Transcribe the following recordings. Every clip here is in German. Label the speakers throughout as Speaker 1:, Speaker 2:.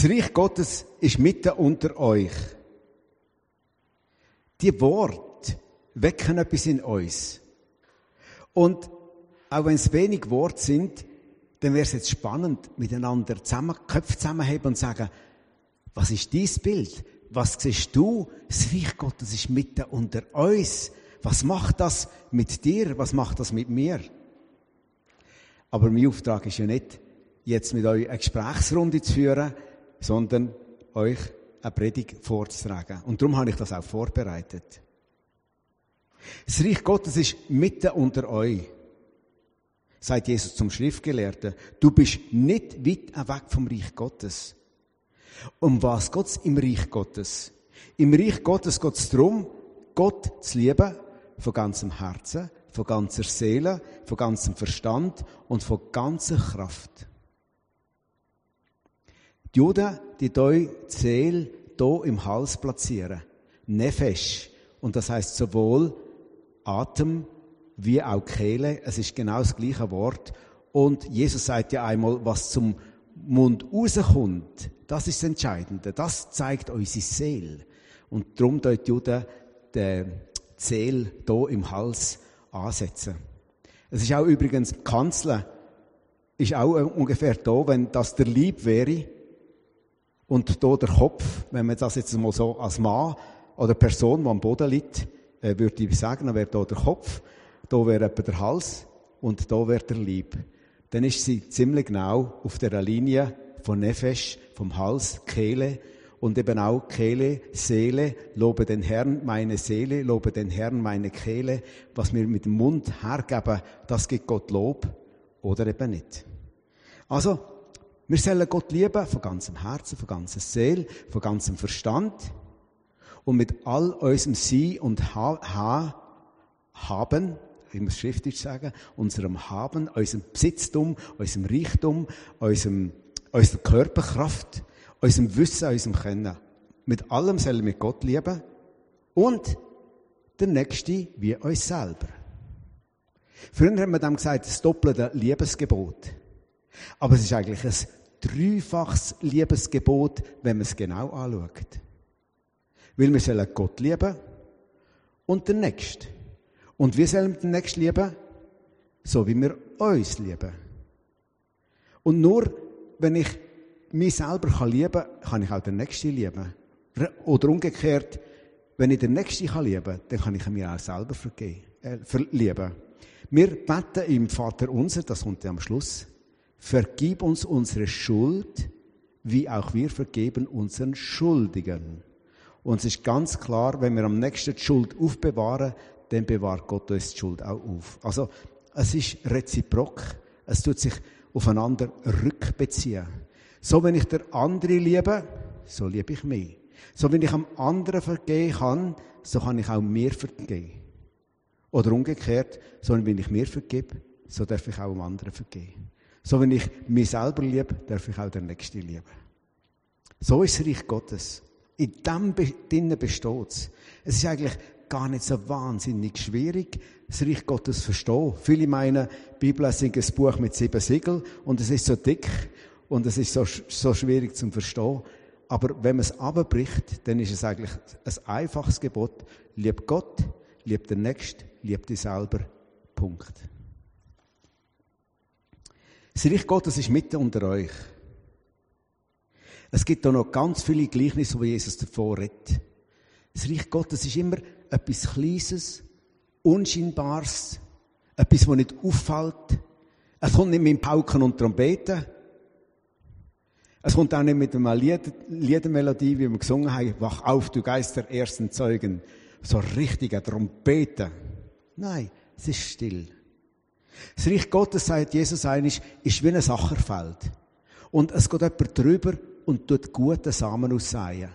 Speaker 1: Das Reich Gottes ist mitten unter euch. Die Worte wecken etwas in uns. Und auch wenn es wenig Worte sind, dann wäre es jetzt spannend, miteinander zusammen, Köpfe zusammenheben und sagen, was ist dies Bild? Was siehst du? Das Reich Gottes ist mitten unter uns. Was macht das mit dir? Was macht das mit mir? Aber mein Auftrag ist ja nicht, jetzt mit euch eine Gesprächsrunde zu führen, sondern euch eine Predigt vorzutragen. Und darum habe ich das auch vorbereitet. Das Reich Gottes ist mitten unter euch. Sagt Jesus zum Schriftgelehrten, du bist nicht weit weg vom Reich Gottes. Um was geht's im Reich Gottes? Im Reich Gottes geht es darum, Gott zu lieben von ganzem Herzen, von ganzer Seele, von ganzem Verstand und von ganzer Kraft. Die Juden, die die Seele hier im Hals platzieren. Nefesh. Und das heißt sowohl Atem wie auch Kehle. Es ist genau das gleiche Wort. Und Jesus sagt ja einmal, was zum Mund rauskommt, das ist das Entscheidende. Das zeigt unsere Seele. Und darum dort die Juden die Seele hier im Hals ansetzen. Es ist auch übrigens, Kanzel ist auch ungefähr da, wenn das der Lieb wäre und hier der Kopf, wenn man das jetzt mal so als Mann oder Person, die am Boden liegt, äh, würde ich sagen, dann wäre hier der Kopf, hier wäre etwa der Hals und hier wäre der Lieb. Dann ist sie ziemlich genau auf der Linie von Nefesh, vom Hals, Kehle und eben auch Kehle, Seele, lobe den Herrn meine Seele, lobe den Herrn meine Kehle. Was wir mit dem Mund hergeben, das gibt Gott Lob oder eben nicht. Also, wir sollen Gott lieben von ganzem Herzen, von ganzer Seele, von ganzem Verstand und mit all unserem Sein und ha ha Haben, ich muss schriftlich sagen, unserem Haben, unserem Besitztum, unserem Reichtum, unserem, unserer Körperkraft, unserem Wissen, unserem Können. Mit allem sollen wir Gott lieben und der Nächste wie uns selber. Früher haben wir dem gesagt, das doppelte Liebesgebot. Aber es ist eigentlich ein dreifaches Liebesgebot, wenn man es genau anschaut. Weil wir sollen Gott lieben und den Nächsten. Und wir sollen den Nächsten lieben, so wie wir uns lieben. Und nur, wenn ich mich selber lieben kann, kann ich auch den Nächsten lieben. Oder umgekehrt, wenn ich den Nächsten lieben kann, dann kann ich mir auch selber vergeben, äh, verlieben. Wir beten im Vater unser, das kommt ja am Schluss, vergib uns unsere Schuld, wie auch wir vergeben unseren Schuldigen. Und es ist ganz klar, wenn wir am nächsten die Schuld aufbewahren, dann bewahrt Gott uns die Schuld auch auf. Also, es ist reziprok. Es tut sich aufeinander rückbeziehen. So, wenn ich der andere liebe, so liebe ich mich. So, wenn ich am anderen vergehen kann, so kann ich auch mir vergehen. Oder umgekehrt, so, wenn ich mir vergebe, so darf ich auch am anderen vergehen. So, wenn ich mich selber liebe, darf ich auch den Nächsten lieben. So ist das Reich Gottes. In dem drinnen besteht es. Es ist eigentlich gar nicht so wahnsinnig schwierig, das Reich Gottes zu verstehen. Viele meinen, die Bibel ist ein Buch mit sieben Siegeln und es ist so dick und es ist so, so schwierig zu verstehen. Aber wenn man es abbricht, dann ist es eigentlich ein einfaches Gebot. Lieb Gott, lieb den Nächsten, lieb dich selber. Punkt. Das Reich Gottes ist mitten unter euch. Es gibt da noch ganz viele Gleichnisse, wo Jesus davor redet. Das Reich Gottes ist immer etwas Kleines, Unscheinbares, etwas, das nicht auffällt. Es kommt nicht mit Pauken und Trompeten. Es kommt auch nicht mit einer Lied Liedermelodie, wie wir gesungen haben, wach auf, du Geist der ersten Zeugen. So richtige Trompeten. Nein, es ist still. Das Reich Gottes, sagt Jesus einig, ist wie ein Sacherfeld. Und es geht jemand drüber und tut gute Samen aussäen.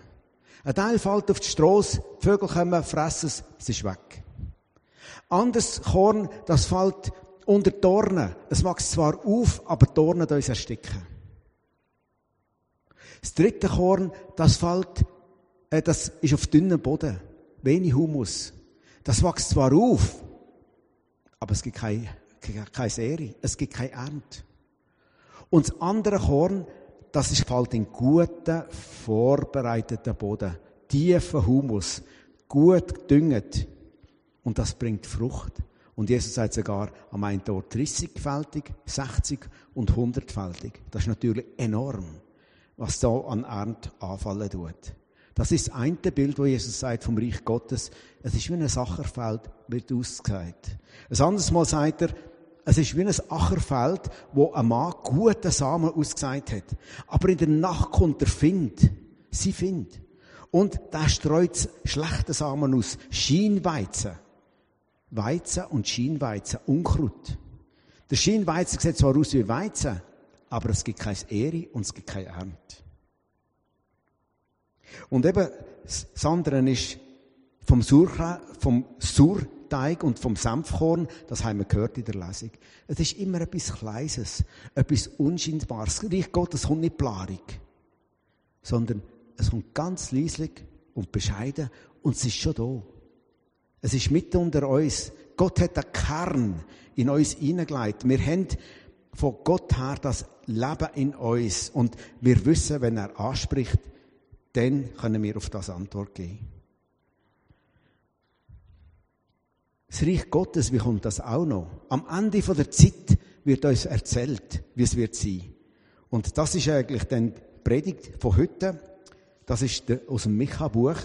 Speaker 1: Ein Teil fällt auf die Strasse, die Vögel kommen, fressen es, es ist weg. Anderes Korn, das fällt unter Dornen. Es wächst zwar auf, aber Dornen uns ersticken. Das dritte Korn, das fällt, äh, das ist auf dünnem Boden. Wenig Humus. Das wächst zwar auf, aber es gibt keine, keine Serie. Es gibt keine Ernte. Und das andere Korn, das ist fällt in guten, vorbereiteten Boden. Tiefen Humus. Gut gedüngt. Und das bringt Frucht. Und Jesus sagt sogar am einen Ort 30-fältig, 60 und 100-fältig. Das ist natürlich enorm, was da an Ernte anfallen tut. Das ist das eine Bild, wo Jesus sagt vom Reich Gottes. Es ist wie ein Sacherfeld, wird ausgesagt. Ein anderes Mal sagt er, es ist wie ein Ackerfeld, wo ein Mann guten Samen ausgesagt hat. Aber in der Nacht kommt der Find. Sie Find. Und da streut schlechte Samen aus. Schienweizen. Weizen und Schienweizen. Unkraut. Der Schienweizen sieht zwar aus wie Weizen, aber es gibt keine Ehre und es gibt keine Ernte. Und eben, das andere ist vom, Sur, vom Surteig und vom Senfkorn, das haben wir gehört in der Lesung. Es ist immer etwas Kleises, etwas Unscheinbares. Das Reich Gottes kommt nicht plarig, sondern es kommt ganz leislich und bescheiden und es ist schon da. Es ist mitten unter uns. Gott hat einen Kern in uns hineingelegt. Wir haben von Gott her das Leben in uns und wir wissen, wenn er anspricht, dann können wir auf das Antwort geben. Das Reich Gottes, wie kommt das auch noch? Am Ende der Zeit wird uns erzählt, wie es wird sein. Und das ist eigentlich dann die Predigt von heute. Das ist aus dem Micha-Buch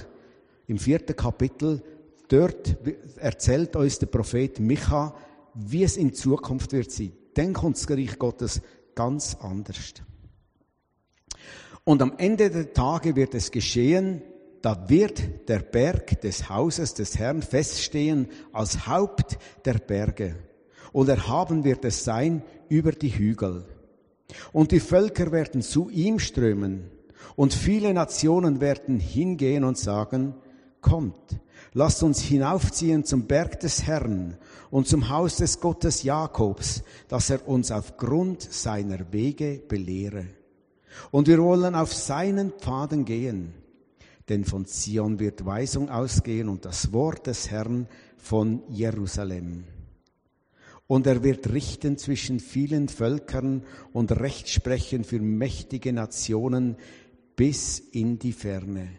Speaker 1: im vierten Kapitel. Dort erzählt uns der Prophet Micha, wie es in Zukunft wird sein. Dann kommt das Reich Gottes ganz anders. Und am Ende der Tage wird es geschehen, da wird der Berg des Hauses des Herrn feststehen als Haupt der Berge. Und erhaben wird es sein über die Hügel. Und die Völker werden zu ihm strömen. Und viele Nationen werden hingehen und sagen, kommt, lasst uns hinaufziehen zum Berg des Herrn und zum Haus des Gottes Jakobs, dass er uns aufgrund seiner Wege belehre. Und wir wollen auf seinen Pfaden gehen, denn von Zion wird Weisung ausgehen und das Wort des Herrn von Jerusalem. Und er wird richten zwischen vielen Völkern und Recht sprechen für mächtige Nationen bis in die Ferne.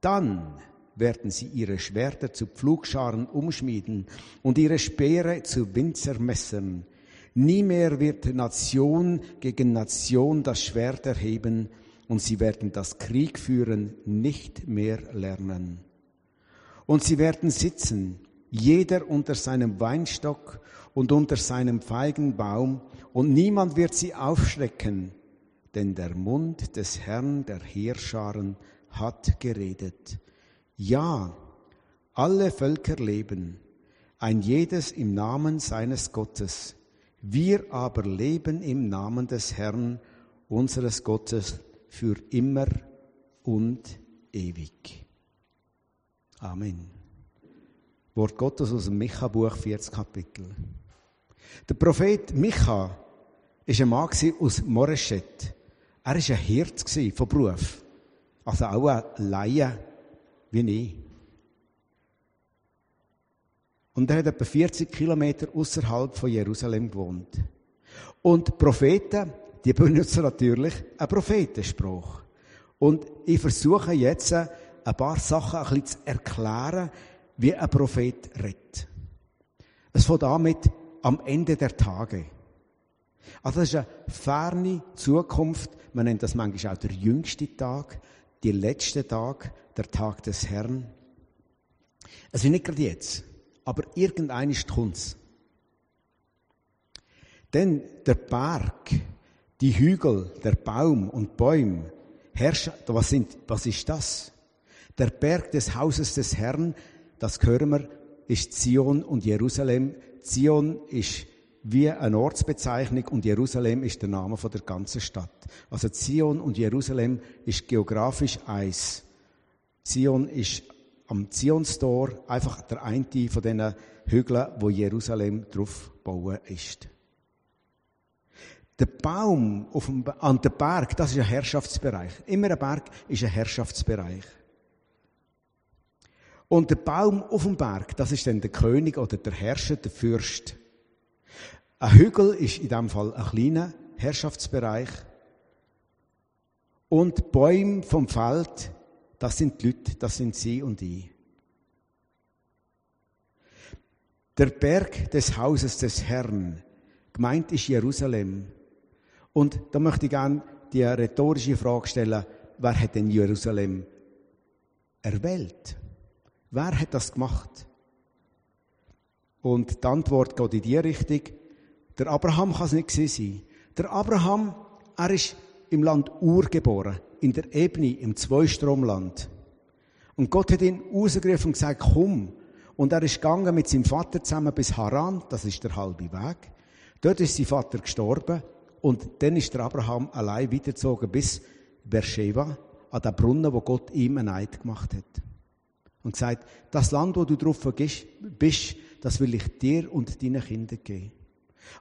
Speaker 1: Dann werden sie ihre Schwerter zu Pflugscharen umschmieden und ihre Speere zu Winzermessern. Nie mehr wird Nation gegen Nation das Schwert erheben und sie werden das Krieg führen nicht mehr lernen. Und sie werden sitzen, jeder unter seinem Weinstock und unter seinem Feigenbaum, und niemand wird sie aufschrecken, denn der Mund des Herrn der Heerscharen hat geredet. Ja, alle Völker leben, ein jedes im Namen seines Gottes. Wir aber leben im Namen des Herrn, unseres Gottes, für immer und ewig. Amen. Wort Gottes aus dem Micha-Buch, 40 Kapitel. Der Prophet Micha war ein Mann aus Moreschet. Er war ein Hirt von Beruf. Also auch ein Laie wie ich. Und er hat etwa 40 Kilometer außerhalb von Jerusalem gewohnt. Und die Propheten, die benutzen natürlich einen Prophetenspruch. Und ich versuche jetzt ein paar Sachen ein bisschen zu erklären, wie ein Prophet redet. Es fängt damit am Ende der Tage. Also das ist eine ferne Zukunft. Man nennt das manchmal auch der jüngste Tag, der letzte Tag, der Tag des Herrn. Es ist nicht gerade jetzt, aber irgendein ist kommt's. Denn der Berg, die Hügel, der Baum und Bäume, Herrscher, was, sind, was ist das? Der Berg des Hauses des Herrn, das hören wir, ist Zion und Jerusalem. Zion ist wie eine Ortsbezeichnung und Jerusalem ist der Name von der ganzen Stadt. Also Zion und Jerusalem ist geografisch eins. Zion ist am Zionstor einfach der eine von diesen Hügeln, wo Jerusalem drauf bauen ist. Der Baum auf dem, an dem Berg, das ist ein Herrschaftsbereich. Immer ein Berg ist ein Herrschaftsbereich. Und der Baum auf dem Berg, das ist dann der König oder der Herrscher, der Fürst. Ein Hügel ist in diesem Fall ein kleiner Herrschaftsbereich Und Bäume vom Feld, das sind die Leute, das sind Sie und ich. Der Berg des Hauses des Herrn, gemeint ist Jerusalem. Und da möchte ich gerne die rhetorische Frage stellen, wer hat denn Jerusalem erwählt? Wer hat das gemacht? Und die Antwort geht in die Richtung, der Abraham kann es nicht sein. Der Abraham, er ist im Land Ur geboren, in der Ebene, im Zweistromland. Und Gott hat ihn rausgerufen und gesagt, komm. Und er ist gegangen mit seinem Vater zusammen bis Haran, das ist der halbe Weg. Dort ist sein Vater gestorben und dann ist der Abraham allein weitergezogen bis Beersheba, an den Brunnen, wo Gott ihm einen Eid gemacht hat. Und gesagt, das Land, wo du drauf bist, das will ich dir und deinen Kindern geben.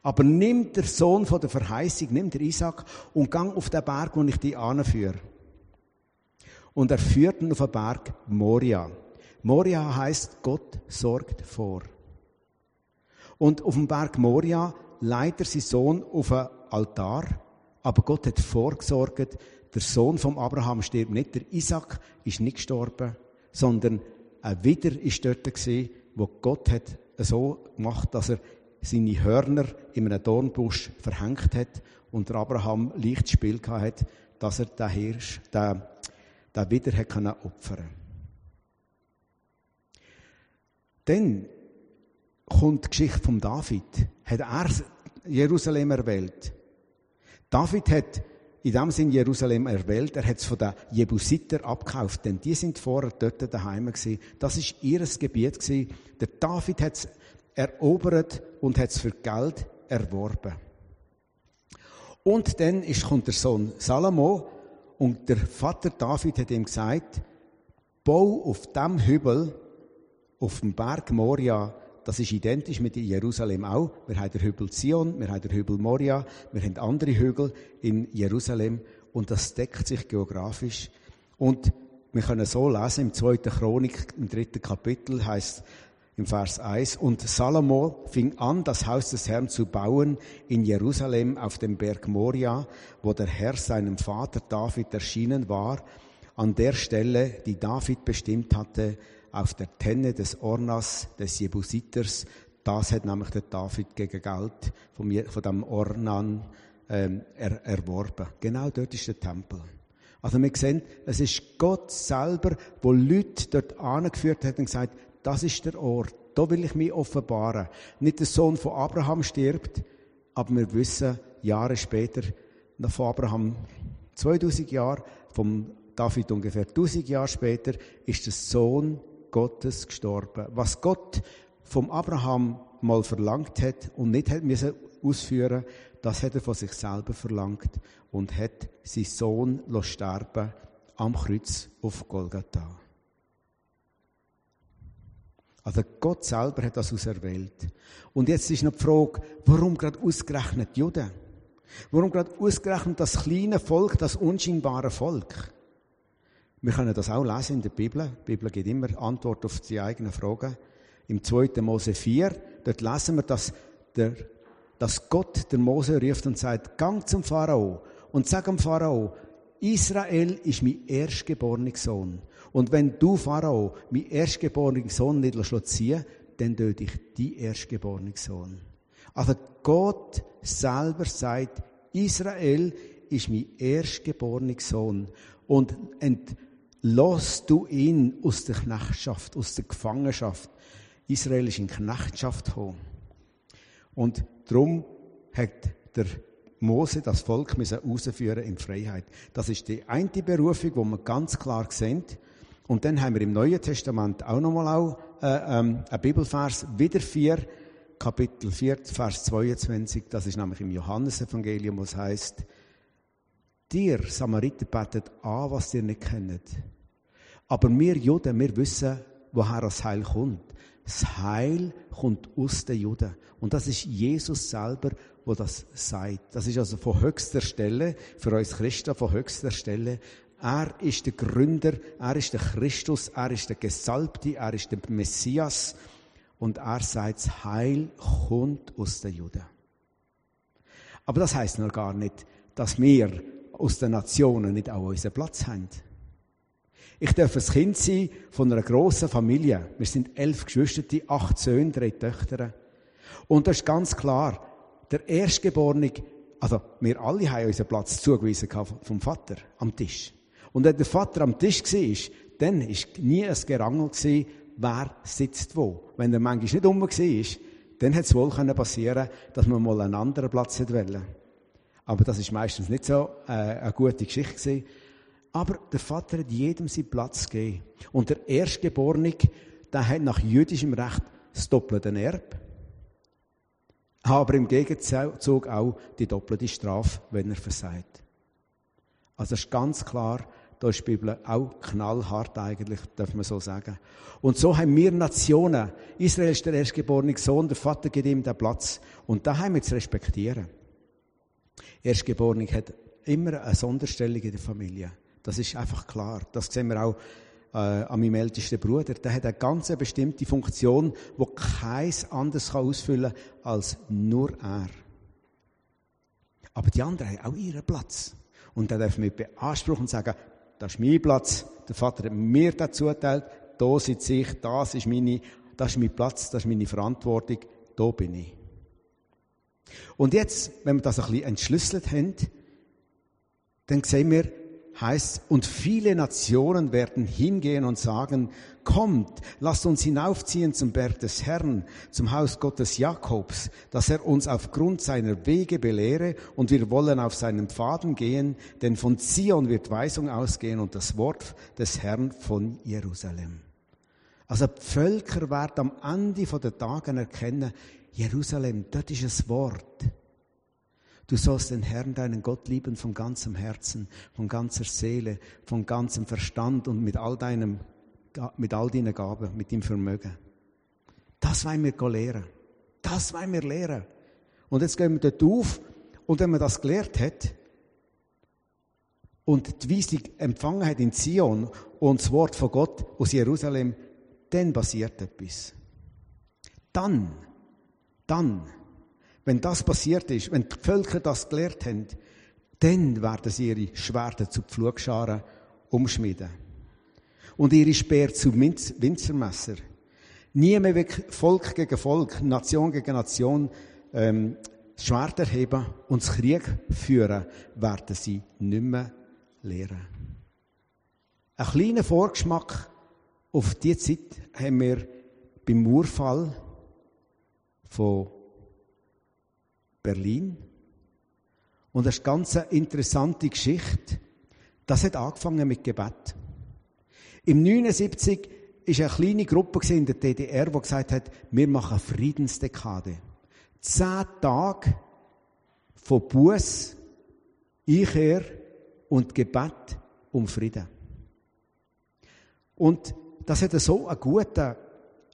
Speaker 1: Aber nimm der Sohn von der Verheißung, nimm der Isaac und gang auf den Berg, wo ich dich anführe. Und er führt ihn auf den Berg Moria. Moria heißt Gott sorgt vor. Und auf dem Berg Moria leitet er seinen Sohn auf einen Altar, aber Gott hat vorgesorgt, der Sohn von Abraham stirbt nicht, der Isaac ist nicht gestorben, sondern ein Wider ist dort gewesen, wo Gott hat so gemacht, dass er seine Hörner in einem Dornbusch verhängt hat und der Abraham leicht Spiel hat, dass er den Hirsch, den, den wieder hat opfern. Dann kommt die Geschichte von David. Hat er Jerusalem erwählt? David hat in dem Sinn Jerusalem erwählt. Er hat es von den Jebusiter abgekauft, denn die sind vorher dort daheim gewesen. Das ist ihres Gebiet gewesen. Der David hat es erobert und hat es für Geld erworben. Und dann ist, kommt der Sohn Salomo und der Vater David hat ihm gesagt, bau auf dem Hügel, auf dem Berg Moria, das ist identisch mit Jerusalem auch. Wir haben den Hügel Zion, wir haben den Hügel Moria, wir haben andere Hügel in Jerusalem und das deckt sich geografisch. Und wir können so lesen, im zweiten Chronik, im dritten Kapitel heißt im Vers 1, und Salomo fing an, das Haus des Herrn zu bauen in Jerusalem auf dem Berg Moria, wo der Herr seinem Vater David erschienen war, an der Stelle, die David bestimmt hatte, auf der Tenne des Ornas des Jebusiters. Das hat nämlich der David gegen Geld von, dem Ornan ähm, er, erworben. Genau dort ist der Tempel. Also wir sehen, es ist Gott selber, wo Leute dort angeführt hat und gesagt, das ist der Ort. Da will ich mich offenbaren. Nicht der Sohn von Abraham stirbt, aber wir wissen, Jahre später, nach von Abraham 2000 Jahre, vom David ungefähr 1000 Jahre später, ist der Sohn Gottes gestorben. Was Gott vom Abraham mal verlangt hat und nicht hat müssen ausführen, das hat er von sich selber verlangt und hat seinen Sohn sterben am Kreuz auf Golgatha. Also Gott selber hat das auserwählt. Und jetzt ist noch die Frage, warum gerade ausgerechnet Juden? Warum gerade ausgerechnet das kleine Volk, das unscheinbare Volk? Wir können das auch lesen in der Bibel. Die Bibel gibt immer Antwort auf die eigenen Fragen. Im 2. Mose 4, dort lesen wir, dass, der, dass Gott der Mose ruft und sagt, gang zum Pharao und sag dem Pharao, Israel ist mein erstgeborener Sohn. Und wenn du, Pharao, mein erstgeborener Sohn nicht ziehen dann töte ich die erstgeborene Sohn. Also Gott selber sagt, Israel ist mein erstgeborener Sohn. Und entlass du ihn aus der Knechtschaft, aus der Gefangenschaft. Israel ist in Knechtschaft gekommen. Und darum hat der Mose das Volk müssen rausführen in Freiheit. Das ist die eine Berufung, wo wir ganz klar sehen. Und dann haben wir im Neuen Testament auch nochmal auch, äh, ähm, ein Bibelvers, wieder 4, Kapitel 4, Vers 22. Das ist nämlich im Johannesevangelium, wo es heißt, dir, Samariter, betet an, was ihr nicht kennt. Aber wir Juden, wir wissen, woher das Heil kommt. Das Heil kommt aus den Juden. Und das ist Jesus selber, wo das sagt. Das ist also von höchster Stelle, für uns Christen von höchster Stelle. Er ist der Gründer, er ist der Christus, er ist der Gesalbte, er ist der Messias. Und er sagt, das Heil kommt aus den Juden. Aber das heißt noch gar nicht, dass wir aus den Nationen nicht auch unseren Platz haben. Ich darf ein Kind sein von einer grossen Familie. Wir sind elf Geschwister, acht Söhne, drei Töchter. Und das ist ganz klar, der Erstgeborene, also wir alle haben unseren Platz zugewiesen vom Vater am Tisch. Und wenn der Vater am Tisch war, dann war nie ein Gerangel, wer sitzt wo. Wenn der manchmal nicht um war, dann hätte es wohl passieren können, dass man mal einen anderen Platz wollen. Aber das ist meistens nicht so äh, eine gute Geschichte. Aber der Vater hat jedem seinen Platz gegeben. Und der Erstgeborene, der hat nach jüdischem Recht das doppelte Erbe. Aber im Gegenzug auch die doppelte Strafe, wenn er versagt. Also ist ganz klar, da ist die Bibel auch knallhart eigentlich, darf man so sagen. Und so haben wir Nationen. Israel ist der erstgeborene Sohn, der Vater gibt ihm den Platz. Und da haben wir zu respektieren. Erstgeborene hat immer eine Sonderstellung in der Familie. Das ist einfach klar. Das sehen wir auch äh, an meinem ältesten Bruder. Der hat eine ganz bestimmte Funktion, die keins anderes ausfüllen kann als nur er. Aber die anderen haben auch ihren Platz. Und da dürfen wir beanspruchen und sagen, das ist mein Platz. Der Vater hat mir dazu geteilt. Da sitze ich, das ist meine, das ist mein Platz, das ist meine Verantwortung. Da bin ich. Und jetzt, wenn wir das ein bisschen entschlüsselt haben, dann sehen wir, heißt, und viele Nationen werden hingehen und sagen, kommt, lasst uns hinaufziehen zum Berg des Herrn, zum Haus Gottes Jakobs, dass er uns aufgrund seiner Wege belehre und wir wollen auf seinen Pfaden gehen, denn von Zion wird Weisung ausgehen und das Wort des Herrn von Jerusalem. Also die Völker werden am Ende der Tage erkennen, Jerusalem, dort ist ein Wort. Du sollst den Herrn, deinen Gott lieben von ganzem Herzen, von ganzer Seele, von ganzem Verstand und mit all deinem, mit all deinen Gaben, mit dem Vermögen. Das wollen wir lehren. Das wollen wir lehren. Und jetzt gehen wir dort auf und wenn man das gelehrt hat und die Weisung empfangen hat in Zion und das Wort von Gott aus Jerusalem, dann passiert etwas. Dann, dann wenn das passiert ist, wenn die Völker das gelernt haben, dann werden sie ihre Schwerter zu Pflugscharen umschmieden. Und ihre Speer zu Winzermesser. Nie mehr Volk gegen Volk, Nation gegen Nation ähm, Schwert erheben und das Krieg führen, werden sie nicht mehr lehren. Ein kleiner Vorgeschmack auf diese Zeit haben wir beim Murfall von Berlin. Und das ist eine ganz interessante Geschichte. Das hat angefangen mit Gebet. Im 79 ist eine kleine Gruppe in der DDR, die gesagt hat, wir machen Friedensdekade. Zehn Tage von Buß, Einkehr und Gebet um Frieden. Und das hat so einen guten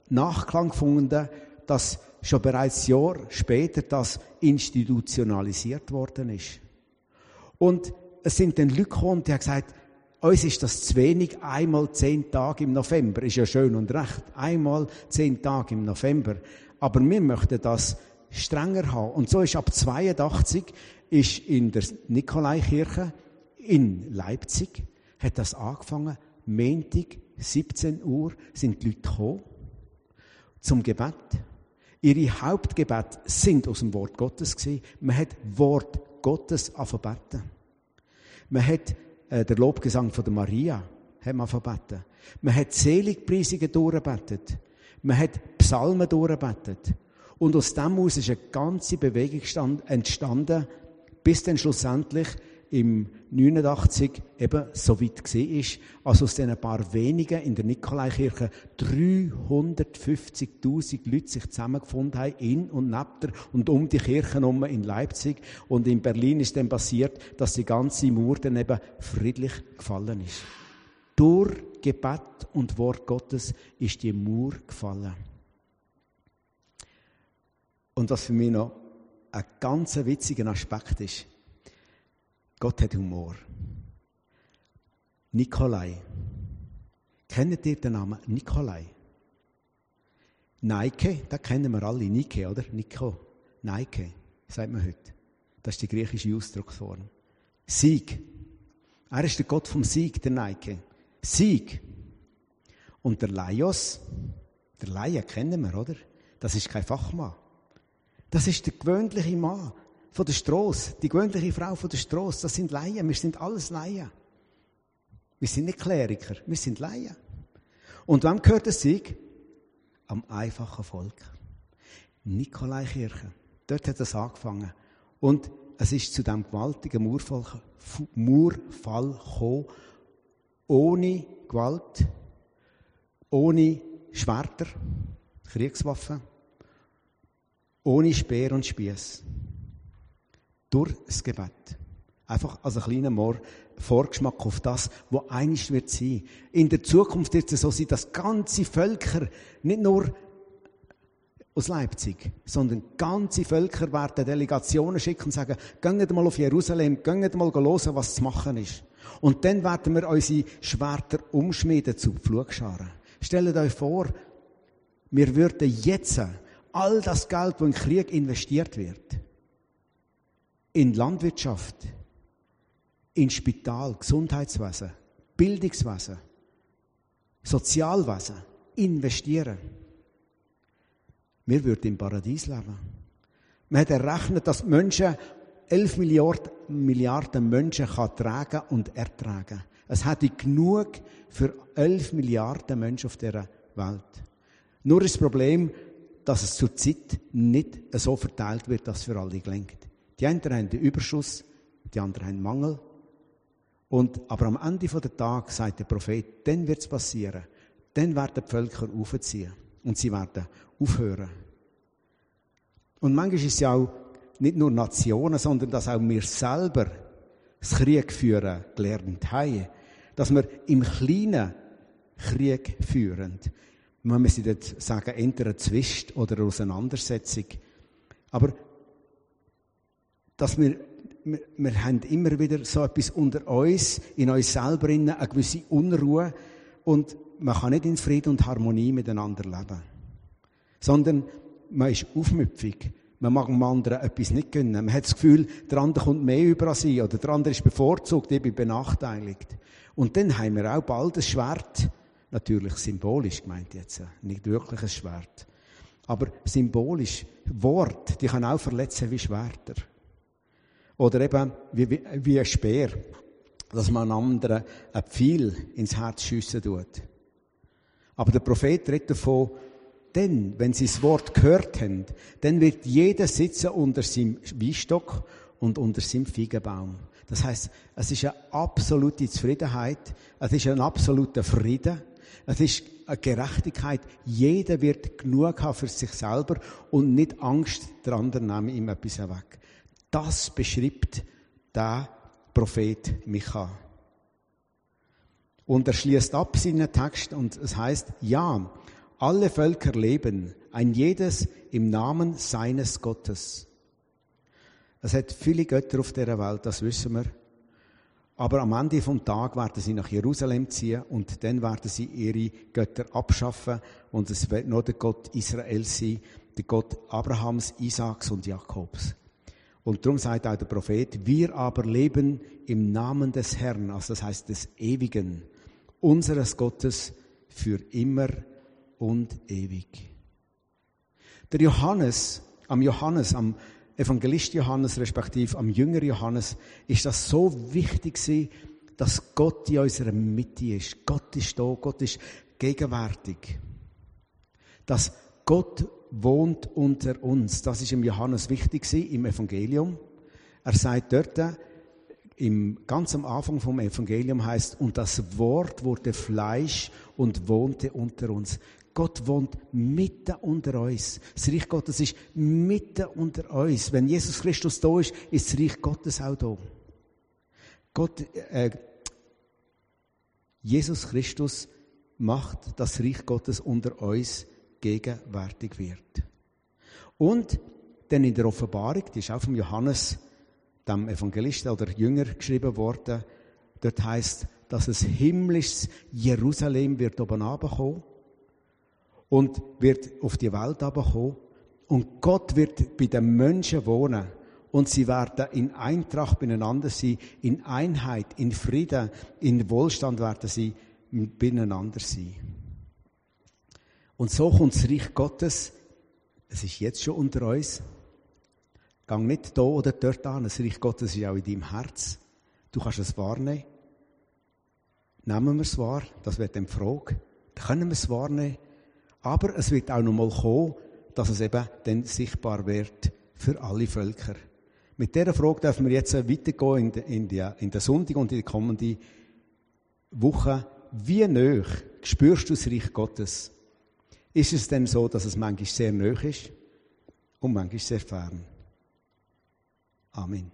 Speaker 1: Nachklang gefunden, dass schon bereits Jahr später das institutionalisiert worden ist. Und es sind dann Leute gekommen, die haben gesagt, uns ist das zu wenig, einmal zehn Tage im November. Ist ja schön und recht. Einmal zehn Tage im November. Aber wir möchten das strenger haben. Und so ist ab 82 ist in der Nikolaikirche in Leipzig hat das angefangen. Montag, 17 Uhr sind die Leute gekommen zum Gebet. Ihre Hauptgebete sind aus dem Wort Gottes gewesen. Man hat Wort Gottes alphabeten. Man hat äh, der Lobgesang von der Maria alphabeten. Man hat Seligpreisungen durchgebetet. Man hat Psalmen durchgebetet. Und aus dem aus ist eine ganze Bewegung entstanden, bis dann schlussendlich im 89 eben so weit war, als aus diesen paar wenigen in der Nikolaikirche 350.000 Leute sich zusammengefunden haben, in und neben der und um die Kirche herum in Leipzig. Und in Berlin ist dann passiert, dass die ganze Mauer dann eben friedlich gefallen ist. Durch Gebet und Wort Gottes ist die Mauer gefallen. Und was für mich noch ein ganz witziger Aspekt ist, Gott hat Humor. Nikolai. Kennt ihr den Namen Nikolai? Nike, da kennen wir alle. Nike, oder? Nico. Nike, sagt man heute. Das ist die griechische Ausdrucksform. Sieg. Er ist der Gott vom Sieg, der Nike. Sieg. Und der Laios, der Laie kennen wir, oder? Das ist kein Fachmann. Das ist der gewöhnliche Mann von der Straße, die gewöhnliche Frau von der Straße. Das sind Laien. Wir sind alles Laien. Wir sind nicht Kleriker, wir sind Laien. Und wem gehört der Sieg? Am einfachen Volk. Nikolaikirche. Dort hat es angefangen. Und es ist zu dem gewaltigen Murfall, Murfall gekommen, ohne Gewalt, ohne Schwerter, Kriegswaffen, ohne Speer und Spieß. Durch das Gebet. Einfach als ein kleiner Vorgeschmack auf das, was einiges wird sein. In der Zukunft wird es so sein, dass ganze Völker, nicht nur aus Leipzig, sondern ganze Völker werden Delegationen schicken und sagen, geht mal auf Jerusalem, geht mal hören, was zu machen ist. Und dann werden wir unsere Schwerter umschmieden zu Pflugscharen. Stellt euch vor, wir würden jetzt all das Geld, das in Krieg investiert wird, in Landwirtschaft, in Spital, Gesundheitswesen, Bildungswesen, Sozialwesen investieren. Wir würden im Paradies leben. Man hat errechnet, dass Menschen 11 Milliarden, Milliarden Menschen kann tragen und ertragen. Es hätte genug für 11 Milliarden Menschen auf dieser Welt. Nur ist das Problem, dass es zurzeit nicht so verteilt wird, dass es für alle gelingt. Die einen haben den Überschuss, die anderen haben Mangel. Und, aber am Ende der Tag sagt der Prophet, dann wird es passieren. Dann werden die Völker aufziehen. Und sie werden aufhören. Und manchmal ist es ja auch nicht nur Nationen, sondern dass auch wir selber das Krieg führen gelernt haben. Dass wir im Kleinen Krieg führen. Man muss nicht sagen, entweder eine Zwist oder eine Auseinandersetzung. Aber dass wir, wir, wir haben immer wieder so etwas unter uns, in uns selber, eine gewisse Unruhe und man kann nicht in Frieden und Harmonie miteinander leben. Sondern man ist aufmüpfig. Man mag dem anderen etwas nicht gönnen. Man hat das Gefühl, der andere kommt mehr über sie oder der andere ist bevorzugt, ich bin benachteiligt. Und dann haben wir auch bald ein Schwert, natürlich symbolisch gemeint jetzt, nicht wirklich ein Schwert, aber symbolisch, Wort, die kann auch verletzen wie Schwerter. Oder eben wie, wie, wie ein Speer, dass man einem anderen ein Pfeil ins Herz schiessen tut. Aber der Prophet redet davon, denn, wenn sie das Wort gehört haben, dann wird jeder sitzen unter seinem Weinstock und unter seinem Feigenbaum. Das heißt, es ist eine absolute Zufriedenheit, es ist ein absoluter Frieden, es ist eine Gerechtigkeit. Jeder wird genug haben für sich selber und nicht Angst, der andere nehme ihm etwas weg. Das beschreibt der Prophet Micha. Und er schließt ab seinen Text und es heißt, ja, alle Völker leben, ein jedes im Namen seines Gottes. Es hat viele Götter auf der Welt, das wissen wir. Aber am Ende vom Tag werden sie nach Jerusalem ziehen und dann werden sie ihre Götter abschaffen und es wird nur der Gott Israel sein, der Gott Abrahams, Isaaks und Jakobs. Und darum sagt auch der Prophet, wir aber leben im Namen des Herrn, also das heißt des Ewigen, unseres Gottes für immer und ewig. Der Johannes, am Johannes, am Evangelist Johannes, respektive am Jünger Johannes, ist das so wichtig gewesen, dass Gott in unserer Mitte ist. Gott ist da, Gott ist gegenwärtig. Dass Gott wohnt unter uns. Das ist im Johannes wichtig im Evangelium. Er sagt dort, im, ganz am Anfang vom Evangelium heißt, und das Wort wurde Fleisch und wohnte unter uns. Gott wohnt mitten unter uns. Das Reich Gottes ist mitten unter uns. Wenn Jesus Christus da ist, ist das Reich Gottes auch da. Gott, äh, Jesus Christus macht das Reich Gottes unter uns gegenwärtig wird. Und dann in der Offenbarung, die ist auch vom Johannes, dem Evangelisten oder Jünger geschrieben worden, dort heißt, dass es himmlisches Jerusalem wird oben runterkommen und wird auf die Welt kommen und Gott wird bei den Menschen wohnen und sie werden in Eintracht beieinander sein, in Einheit, in Frieden, in Wohlstand werden sie beieinander sein. Und so kommt das Reich Gottes, es ist jetzt schon unter uns. Gang nicht da oder dort an, das Reich Gottes ist auch in deinem Herz. Du kannst es wahrnehmen. Nehmen wir es wahr, das wird dann die Frage. Dann können wir es wahrnehmen. Aber es wird auch noch mal kommen, dass es eben dann sichtbar wird für alle Völker. Mit dieser Frage dürfen wir jetzt weitergehen in der, in der, in der Sonntag und in die kommende Woche. Wie nöch spürst du das Reich Gottes? Ist es denn so, dass es manchmal sehr nöch ist und manchmal sehr fern? Amen.